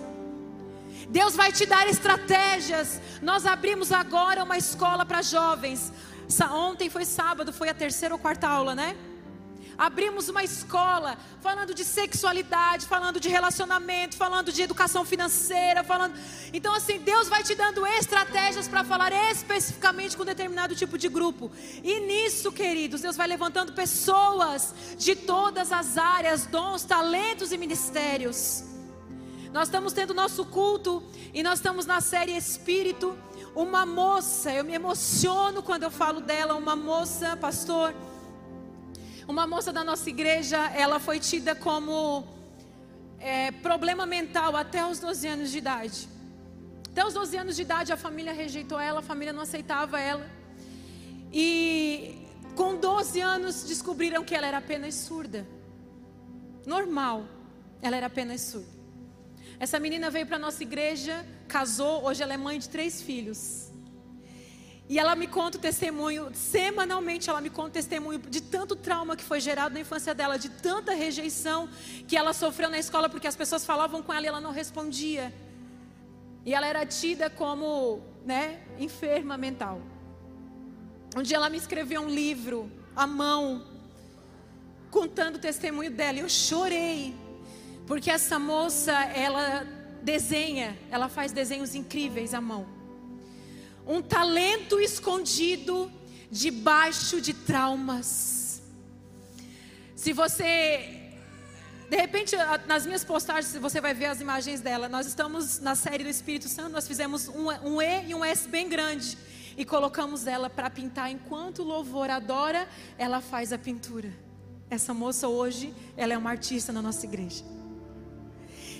Deus vai te dar estratégias. Nós abrimos agora uma escola para jovens. Ontem foi sábado, foi a terceira ou quarta aula, né? Abrimos uma escola falando de sexualidade, falando de relacionamento, falando de educação financeira, falando. Então assim, Deus vai te dando estratégias para falar especificamente com determinado tipo de grupo. E nisso, queridos, Deus vai levantando pessoas de todas as áreas, dons, talentos e ministérios. Nós estamos tendo nosso culto e nós estamos na série Espírito. Uma moça, eu me emociono quando eu falo dela, uma moça, pastor uma moça da nossa igreja, ela foi tida como é, problema mental até os 12 anos de idade. Até os 12 anos de idade a família rejeitou ela, a família não aceitava ela. E com 12 anos descobriram que ela era apenas surda. Normal, ela era apenas surda. Essa menina veio para nossa igreja, casou, hoje ela é mãe de três filhos. E ela me conta o testemunho, semanalmente ela me conta o testemunho de tanto trauma que foi gerado na infância dela, de tanta rejeição que ela sofreu na escola porque as pessoas falavam com ela e ela não respondia. E ela era tida como, né, enferma mental. Um dia ela me escreveu um livro à mão, contando o testemunho dela, e eu chorei, porque essa moça, ela desenha, ela faz desenhos incríveis à mão um talento escondido debaixo de traumas. Se você de repente, nas minhas postagens, você vai ver as imagens dela. Nós estamos na série do Espírito Santo, nós fizemos um, um E e um S bem grande. E colocamos ela para pintar. Enquanto o louvor adora, ela faz a pintura. Essa moça hoje, ela é uma artista na nossa igreja.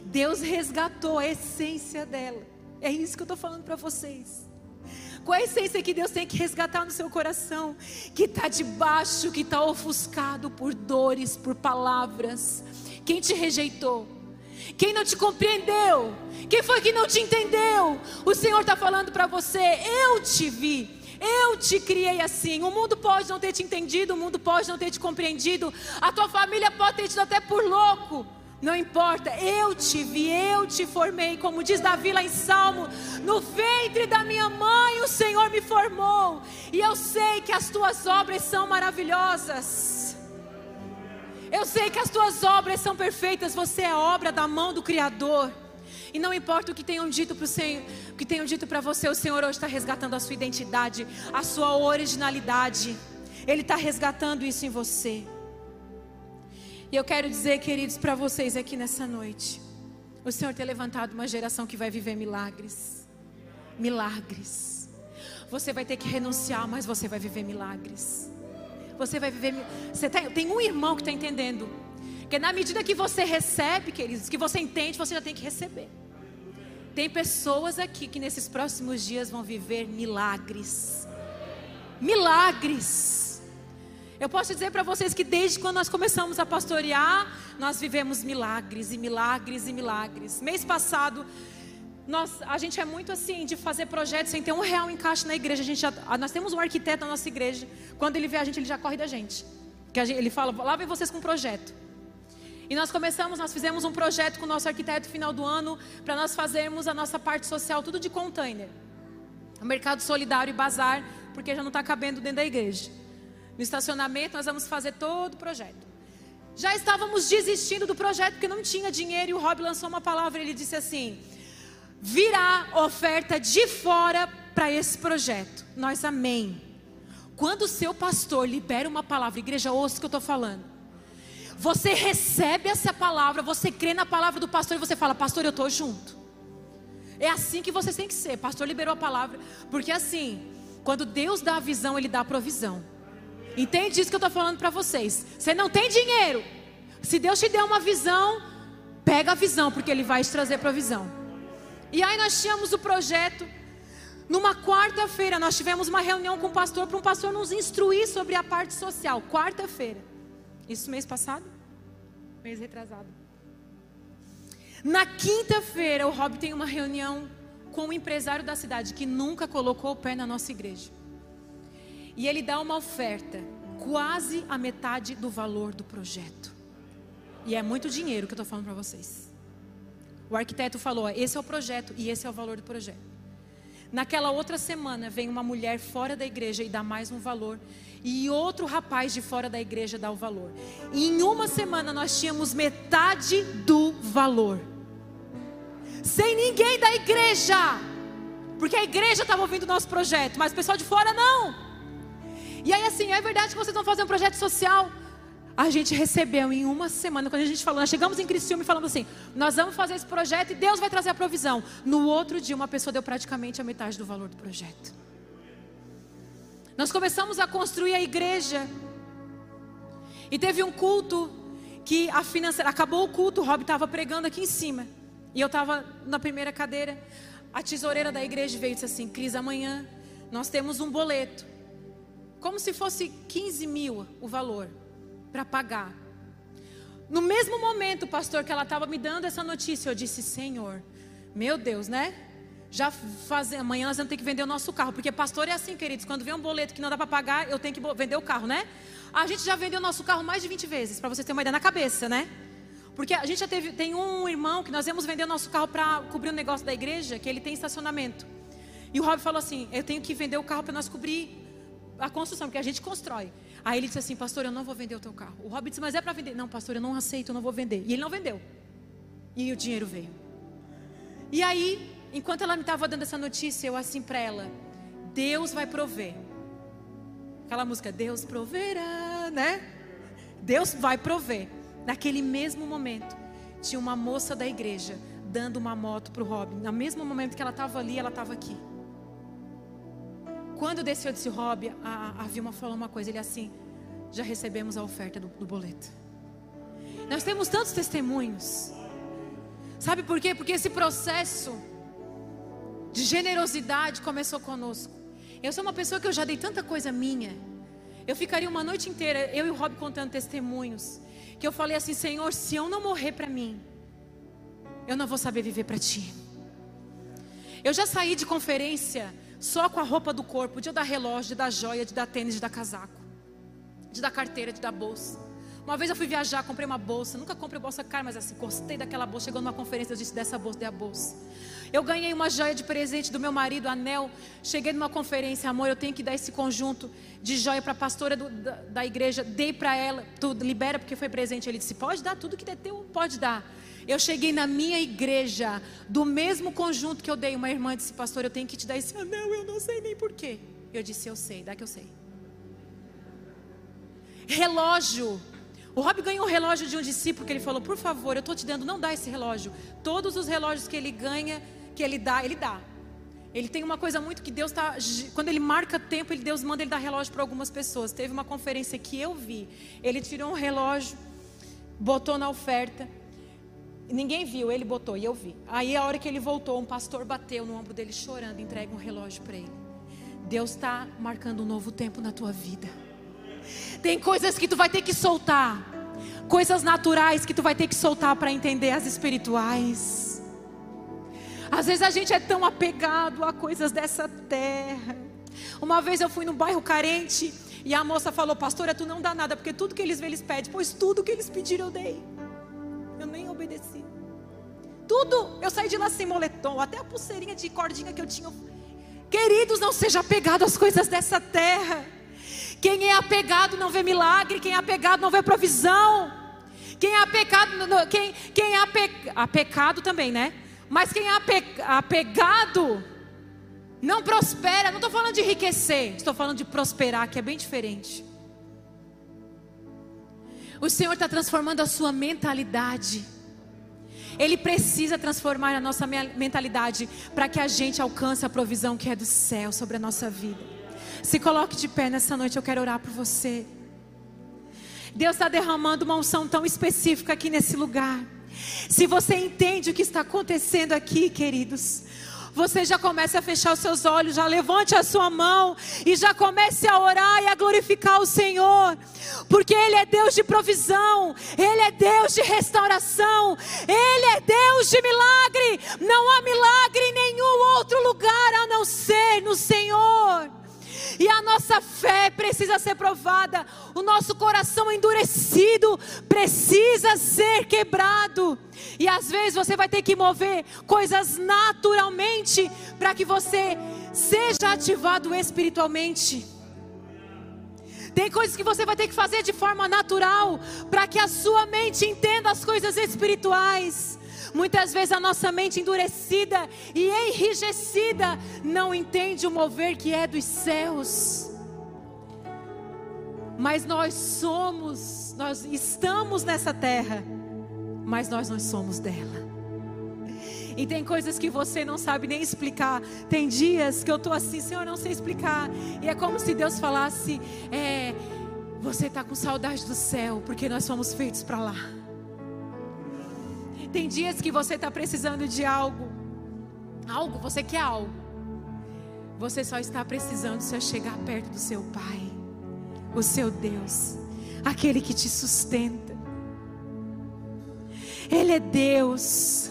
Deus resgatou a essência dela. É isso que eu estou falando para vocês. Qual é a essência que Deus tem que resgatar no seu coração? Que está debaixo, que está ofuscado por dores, por palavras. Quem te rejeitou? Quem não te compreendeu? Quem foi que não te entendeu? O Senhor está falando para você: eu te vi. Eu te criei assim. O mundo pode não ter te entendido, o mundo pode não ter te compreendido, a tua família pode ter te dado até por louco. Não importa, eu te vi, eu te formei, como diz Davi lá em Salmo, no ventre da minha mãe o Senhor me formou, e eu sei que as tuas obras são maravilhosas. Eu sei que as tuas obras são perfeitas, você é obra da mão do Criador. E não importa o que tenham dito para o que tenham dito para você, o Senhor hoje está resgatando a sua identidade, a sua originalidade. Ele está resgatando isso em você. E eu quero dizer, queridos, para vocês aqui nessa noite: o Senhor tem levantado uma geração que vai viver milagres. Milagres. Você vai ter que renunciar, mas você vai viver milagres. Você vai viver. Você tem, tem um irmão que está entendendo. Que na medida que você recebe, queridos, que você entende, você já tem que receber. Tem pessoas aqui que nesses próximos dias vão viver milagres. Milagres. Eu posso dizer para vocês que desde quando nós começamos a pastorear, nós vivemos milagres e milagres e milagres. Mês passado, nós, a gente é muito assim de fazer projetos sem ter um real em caixa na igreja. A gente já, nós temos um arquiteto na nossa igreja. Quando ele vê a gente, ele já corre da gente. Que gente, ele fala, lá vem vocês com um projeto. E nós começamos, nós fizemos um projeto com o nosso arquiteto no final do ano para nós fazermos a nossa parte social, tudo de container. O mercado solidário e bazar, porque já não está cabendo dentro da igreja. No estacionamento nós vamos fazer todo o projeto. Já estávamos desistindo do projeto porque não tinha dinheiro e o Rob lançou uma palavra, ele disse assim: virá oferta de fora para esse projeto. Nós amém. Quando o seu pastor libera uma palavra, igreja, ouça o que eu estou falando. Você recebe essa palavra, você crê na palavra do pastor e você fala, pastor, eu estou junto. É assim que você tem que ser. Pastor liberou a palavra, porque assim, quando Deus dá a visão, Ele dá a provisão. Entende isso que eu estou falando para vocês? Você não tem dinheiro. Se Deus te der uma visão, pega a visão, porque Ele vai te trazer provisão. E aí nós tínhamos o projeto. Numa quarta-feira, nós tivemos uma reunião com o pastor para um pastor nos instruir sobre a parte social. Quarta-feira. Isso mês passado? Mês retrasado. Na quinta-feira, o Rob tem uma reunião com um empresário da cidade que nunca colocou o pé na nossa igreja. E ele dá uma oferta, quase a metade do valor do projeto. E é muito dinheiro que eu estou falando para vocês. O arquiteto falou: esse é o projeto e esse é o valor do projeto. Naquela outra semana, vem uma mulher fora da igreja e dá mais um valor. E outro rapaz de fora da igreja dá o valor. E em uma semana nós tínhamos metade do valor. Sem ninguém da igreja. Porque a igreja estava ouvindo o nosso projeto, mas o pessoal de fora não. E aí, assim, é verdade que vocês vão fazer um projeto social. A gente recebeu em uma semana, quando a gente falou, nós chegamos em Criciúma e falamos assim: nós vamos fazer esse projeto e Deus vai trazer a provisão. No outro dia, uma pessoa deu praticamente a metade do valor do projeto. Nós começamos a construir a igreja. E teve um culto que a financeira. Acabou o culto, o Rob estava pregando aqui em cima. E eu estava na primeira cadeira. A tesoureira da igreja veio e disse assim: Cris, amanhã nós temos um boleto como se fosse 15 mil o valor para pagar. No mesmo momento, pastor, que ela estava me dando essa notícia, eu disse: Senhor, meu Deus, né? Já fazer, amanhã nós vamos ter que vender o nosso carro, porque pastor é assim, queridos, quando vem um boleto que não dá para pagar, eu tenho que vender o carro, né? A gente já vendeu o nosso carro mais de 20 vezes, para vocês terem uma ideia na cabeça, né? Porque a gente já teve, tem um irmão que nós vamos vender o nosso carro para cobrir um negócio da igreja, que ele tem estacionamento. E o Rob falou assim: Eu tenho que vender o carro para nós cobrir a construção, porque a gente constrói. Aí ele disse assim, pastor, eu não vou vender o teu carro. O Robin disse, mas é para vender. Não, pastor, eu não aceito, eu não vou vender. E ele não vendeu. E o dinheiro veio. E aí, enquanto ela me estava dando essa notícia, eu assim para ela, Deus vai prover. Aquela música, Deus proverá, né? Deus vai prover. Naquele mesmo momento, tinha uma moça da igreja dando uma moto para o Robin. No mesmo momento que ela estava ali, ela estava aqui. Quando desceu desse hobby, a, a Vilma falou uma coisa, ele assim, já recebemos a oferta do, do boleto. Nós temos tantos testemunhos. Sabe por quê? Porque esse processo de generosidade começou conosco. Eu sou uma pessoa que eu já dei tanta coisa minha. Eu ficaria uma noite inteira, eu e o Rob contando testemunhos. Que eu falei assim, Senhor, se eu não morrer para mim, eu não vou saber viver para ti. Eu já saí de conferência só com a roupa do corpo, de dar relógio, de dar joia, de dar tênis, de dar casaco, de dar carteira, de dar bolsa. Uma vez eu fui viajar, comprei uma bolsa, nunca comprei bolsa cara, mas assim, gostei daquela bolsa. Chegou numa conferência, eu disse: dessa bolsa, dei a bolsa. Eu ganhei uma joia de presente do meu marido, anel. Cheguei numa conferência, amor, eu tenho que dar esse conjunto de joia para a pastora do, da, da, igreja. Dei para ela, tudo, libera porque foi presente. Ele disse: pode dar, tudo que der teu, pode dar. Eu cheguei na minha igreja, do mesmo conjunto que eu dei. Uma irmã disse, pastor, eu tenho que te dar esse anel, eu não sei nem porquê. Eu disse, eu sei, dá que eu sei. Relógio. O Rob ganhou um relógio de um discípulo que ele falou, por favor, eu estou te dando, não dá esse relógio. Todos os relógios que ele ganha, que ele dá, ele dá. Ele tem uma coisa muito que Deus está. Quando ele marca tempo, ele, Deus manda ele dar relógio para algumas pessoas. Teve uma conferência que eu vi. Ele tirou um relógio, botou na oferta. Ninguém viu, ele botou e eu vi. Aí a hora que ele voltou, um pastor bateu no ombro dele chorando, entrega um relógio para ele. Deus está marcando um novo tempo na tua vida. Tem coisas que tu vai ter que soltar, coisas naturais que tu vai ter que soltar para entender as espirituais. Às vezes a gente é tão apegado a coisas dessa terra. Uma vez eu fui num bairro carente e a moça falou: Pastora, tu não dá nada, porque tudo que eles vê, eles pedem. Pois tudo que eles pediram eu dei. Tudo. Eu saí de lá sem moletom, até a pulseirinha de cordinha que eu tinha. Queridos, não seja apegado às coisas dessa terra. Quem é apegado não vê milagre, quem é apegado não vê provisão. Quem é apegado, quem, quem é ape, apegado também, né? Mas quem é ape, apegado não prospera. Não estou falando de enriquecer, estou falando de prosperar, que é bem diferente. O Senhor está transformando a sua mentalidade. Ele precisa transformar a nossa mentalidade para que a gente alcance a provisão que é do céu sobre a nossa vida. Se coloque de pé nessa noite, eu quero orar por você. Deus está derramando uma unção tão específica aqui nesse lugar. Se você entende o que está acontecendo aqui, queridos, você já comece a fechar os seus olhos, já levante a sua mão e já comece a orar e a glorificar o Senhor, porque Ele é Deus de provisão, Ele é Deus de restauração, Ele é Deus de milagre. Não há milagre em nenhum outro lugar a não ser no Senhor. E a nossa fé precisa ser provada, o nosso coração endurecido precisa ser quebrado. E às vezes você vai ter que mover coisas naturalmente para que você seja ativado espiritualmente. Tem coisas que você vai ter que fazer de forma natural para que a sua mente entenda as coisas espirituais. Muitas vezes a nossa mente endurecida e enrijecida não entende o mover que é dos céus. Mas nós somos, nós estamos nessa terra, mas nós não somos dela. E tem coisas que você não sabe nem explicar. Tem dias que eu estou assim, Senhor, não sei explicar. E é como se Deus falasse: é, Você está com saudade do céu, porque nós fomos feitos para lá. Tem dias que você está precisando de algo. Algo, você quer algo. Você só está precisando se chegar perto do seu Pai, o seu Deus, aquele que te sustenta. Ele é Deus.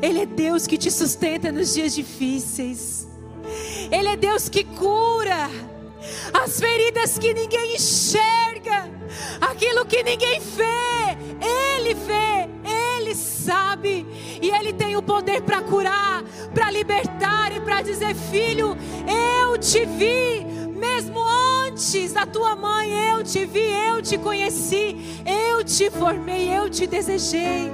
Ele é Deus que te sustenta nos dias difíceis. Ele é Deus que cura as feridas que ninguém enxerga, aquilo que ninguém vê, Ele vê, sabe e Ele tem o poder para curar, para libertar e para dizer: Filho, eu te vi, mesmo antes da tua mãe, eu te vi, eu te conheci, eu te formei, eu te desejei.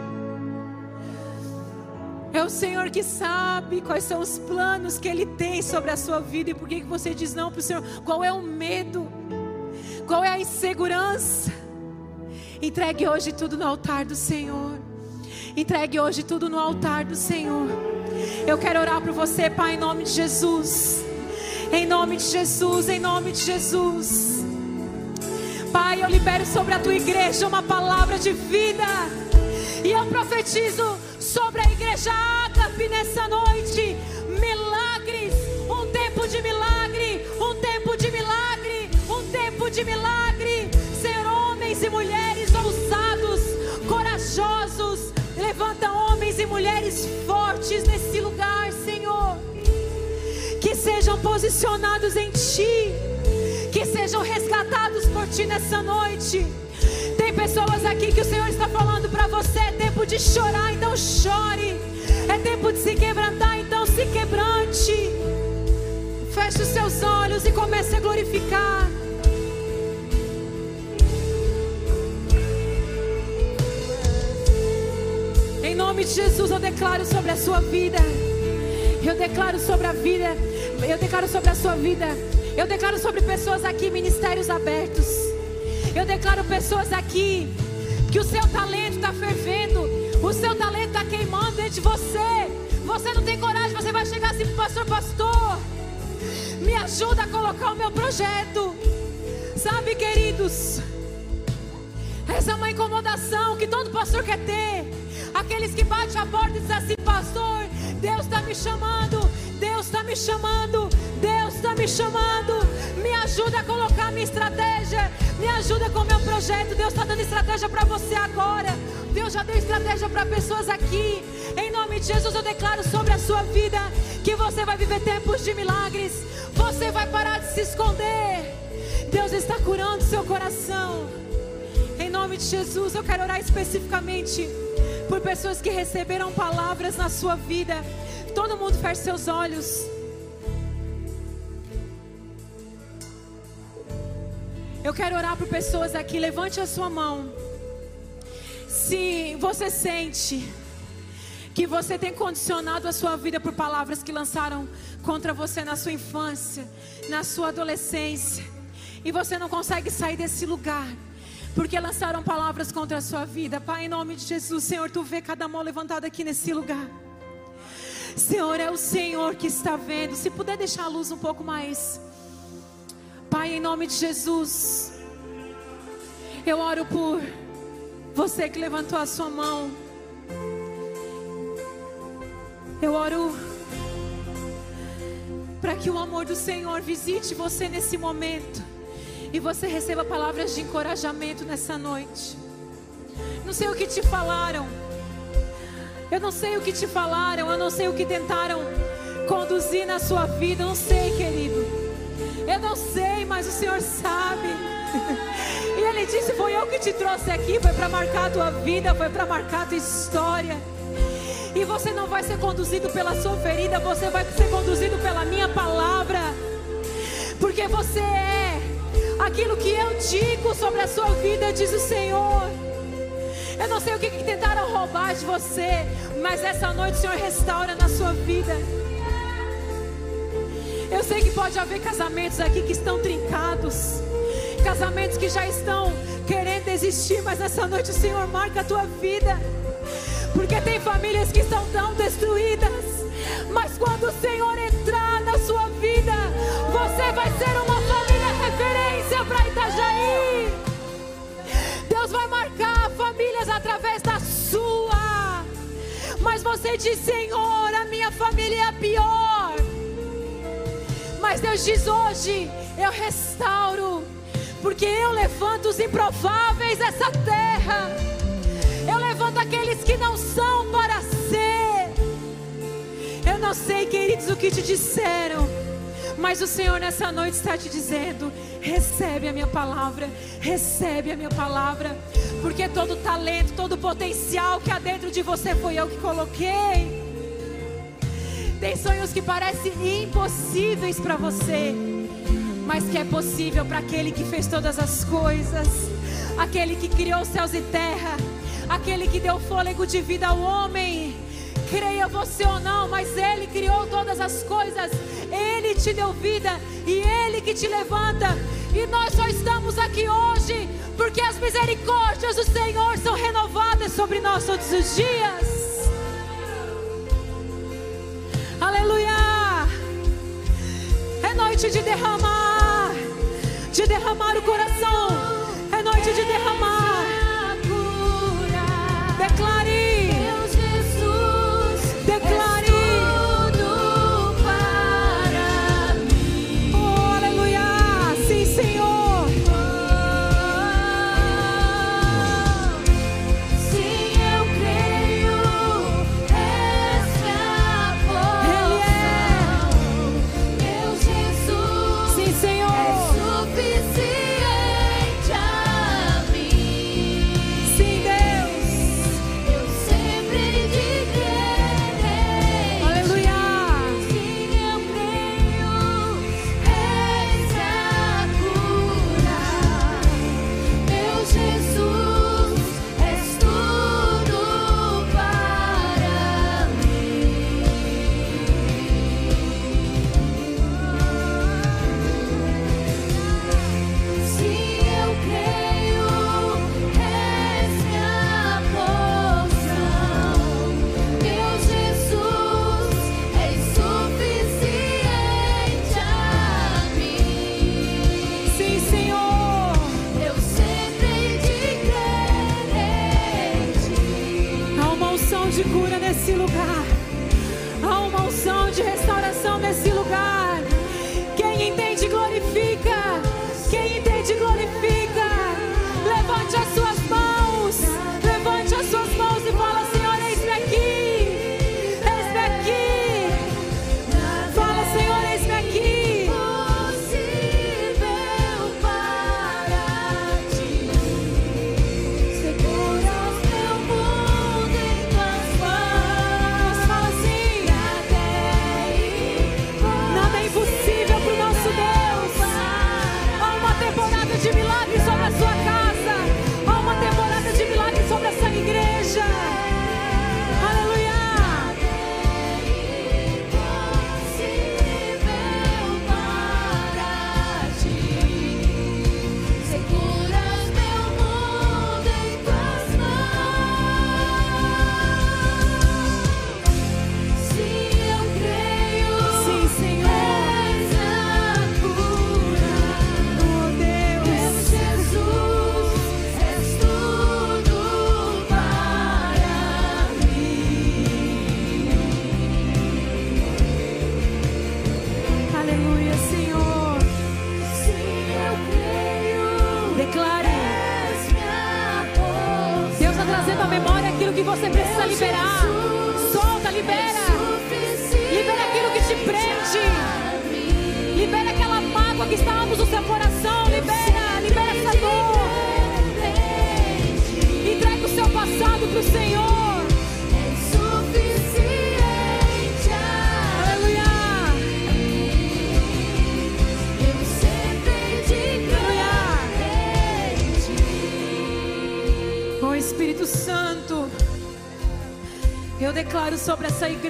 É o Senhor que sabe quais são os planos que Ele tem sobre a sua vida e por que você diz não para o Senhor. Qual é o medo? Qual é a insegurança? Entregue hoje tudo no altar do Senhor. Entregue hoje tudo no altar do Senhor. Eu quero orar por você, Pai, em nome de Jesus. Em nome de Jesus, em nome de Jesus. Pai, eu libero sobre a tua igreja uma palavra de vida. E eu profetizo sobre a igreja Ágape nessa noite. Mulheres fortes nesse lugar, Senhor. Que sejam posicionados em Ti. Que sejam resgatados por Ti nessa noite. Tem pessoas aqui que o Senhor está falando para você: é tempo de chorar, então chore. É tempo de se quebrantar, então se quebrante. Feche os seus olhos e comece a glorificar. Nome de Jesus, eu declaro sobre a sua vida. Eu declaro sobre a vida. Eu declaro sobre a sua vida. Eu declaro sobre pessoas aqui, ministérios abertos. Eu declaro pessoas aqui que o seu talento está fervendo. O seu talento está queimando dentro de você. Você não tem coragem, você vai chegar assim, pastor, pastor. Me ajuda a colocar o meu projeto. Sabe, queridos? Essa é uma incomodação que todo pastor quer ter. Aqueles que batem a porta e dizem assim: Pastor, Deus está me chamando, Deus está me chamando, Deus está me chamando. Me ajuda a colocar minha estratégia. Me ajuda com o meu projeto. Deus está dando estratégia para você agora. Deus já deu estratégia para pessoas aqui. Em nome de Jesus, eu declaro sobre a sua vida que você vai viver tempos de milagres. Você vai parar de se esconder. Deus está curando seu coração. Em nome de Jesus, eu quero orar especificamente por pessoas que receberam palavras na sua vida. Todo mundo feche seus olhos. Eu quero orar por pessoas aqui. Levante a sua mão. Se você sente que você tem condicionado a sua vida por palavras que lançaram contra você na sua infância, na sua adolescência, e você não consegue sair desse lugar porque lançaram palavras contra a sua vida. Pai, em nome de Jesus, Senhor, tu vê cada mão levantada aqui nesse lugar. Senhor, é o Senhor que está vendo. Se puder deixar a luz um pouco mais. Pai, em nome de Jesus, eu oro por você que levantou a sua mão. Eu oro para que o amor do Senhor visite você nesse momento e você receba palavras de encorajamento nessa noite. Não sei o que te falaram. Eu não sei o que te falaram, eu não sei o que tentaram conduzir na sua vida, eu não sei, querido. Eu não sei, mas o Senhor sabe. E Ele disse: Foi eu que te trouxe aqui, foi para marcar a tua vida, foi para marcar a tua história. E você não vai ser conduzido pela sua ferida, você vai ser conduzido pela minha palavra. Porque você é aquilo que eu digo sobre a sua vida, diz o Senhor. Eu não sei o que, que tentaram roubar de você, mas essa noite o Senhor restaura na sua vida. Eu sei que pode haver casamentos aqui que estão trincados, casamentos que já estão querendo desistir, mas nessa noite o Senhor marca a tua vida, porque tem famílias que estão tão destruídas, mas quando o Senhor entrar na sua vida, Mas você diz, Senhor, a minha família é a pior. Mas Deus diz hoje: eu restauro, porque eu levanto os improváveis dessa terra. Eu levanto aqueles que não são para ser. Eu não sei, queridos, o que te disseram. Mas o Senhor nessa noite está te dizendo: recebe a minha palavra, recebe a minha palavra, porque todo talento, todo potencial que há dentro de você foi eu que coloquei. Tem sonhos que parecem impossíveis para você, mas que é possível para aquele que fez todas as coisas, aquele que criou céus e terra, aquele que deu fôlego de vida ao homem creia você ou não, mas Ele criou todas as coisas, Ele te deu vida e Ele que te levanta. E nós só estamos aqui hoje porque as misericórdias do Senhor são renovadas sobre nós todos os dias. Aleluia! É noite de derramar, de derramar o coração, é noite de derramar.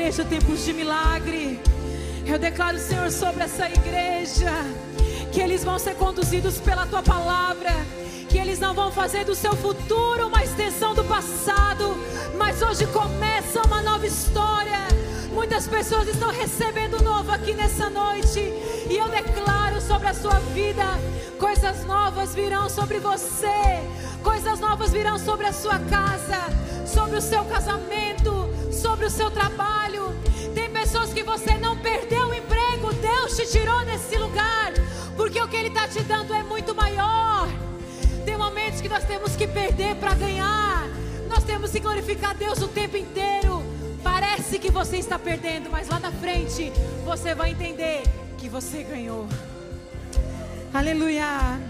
Igreja tempos de milagre. Eu declaro, Senhor, sobre essa igreja que eles vão ser conduzidos pela tua palavra, que eles não vão fazer do seu futuro uma extensão do passado, mas hoje começa uma nova história. Muitas pessoas estão recebendo novo aqui nessa noite, e eu declaro sobre a sua vida: coisas novas virão sobre você, coisas novas virão sobre a sua casa, sobre o seu casamento, sobre o seu trabalho. Você não perdeu o emprego, Deus te tirou desse lugar, porque o que Ele está te dando é muito maior. Tem momentos que nós temos que perder para ganhar. Nós temos que glorificar Deus o tempo inteiro. Parece que você está perdendo, mas lá na frente você vai entender que você ganhou. Aleluia.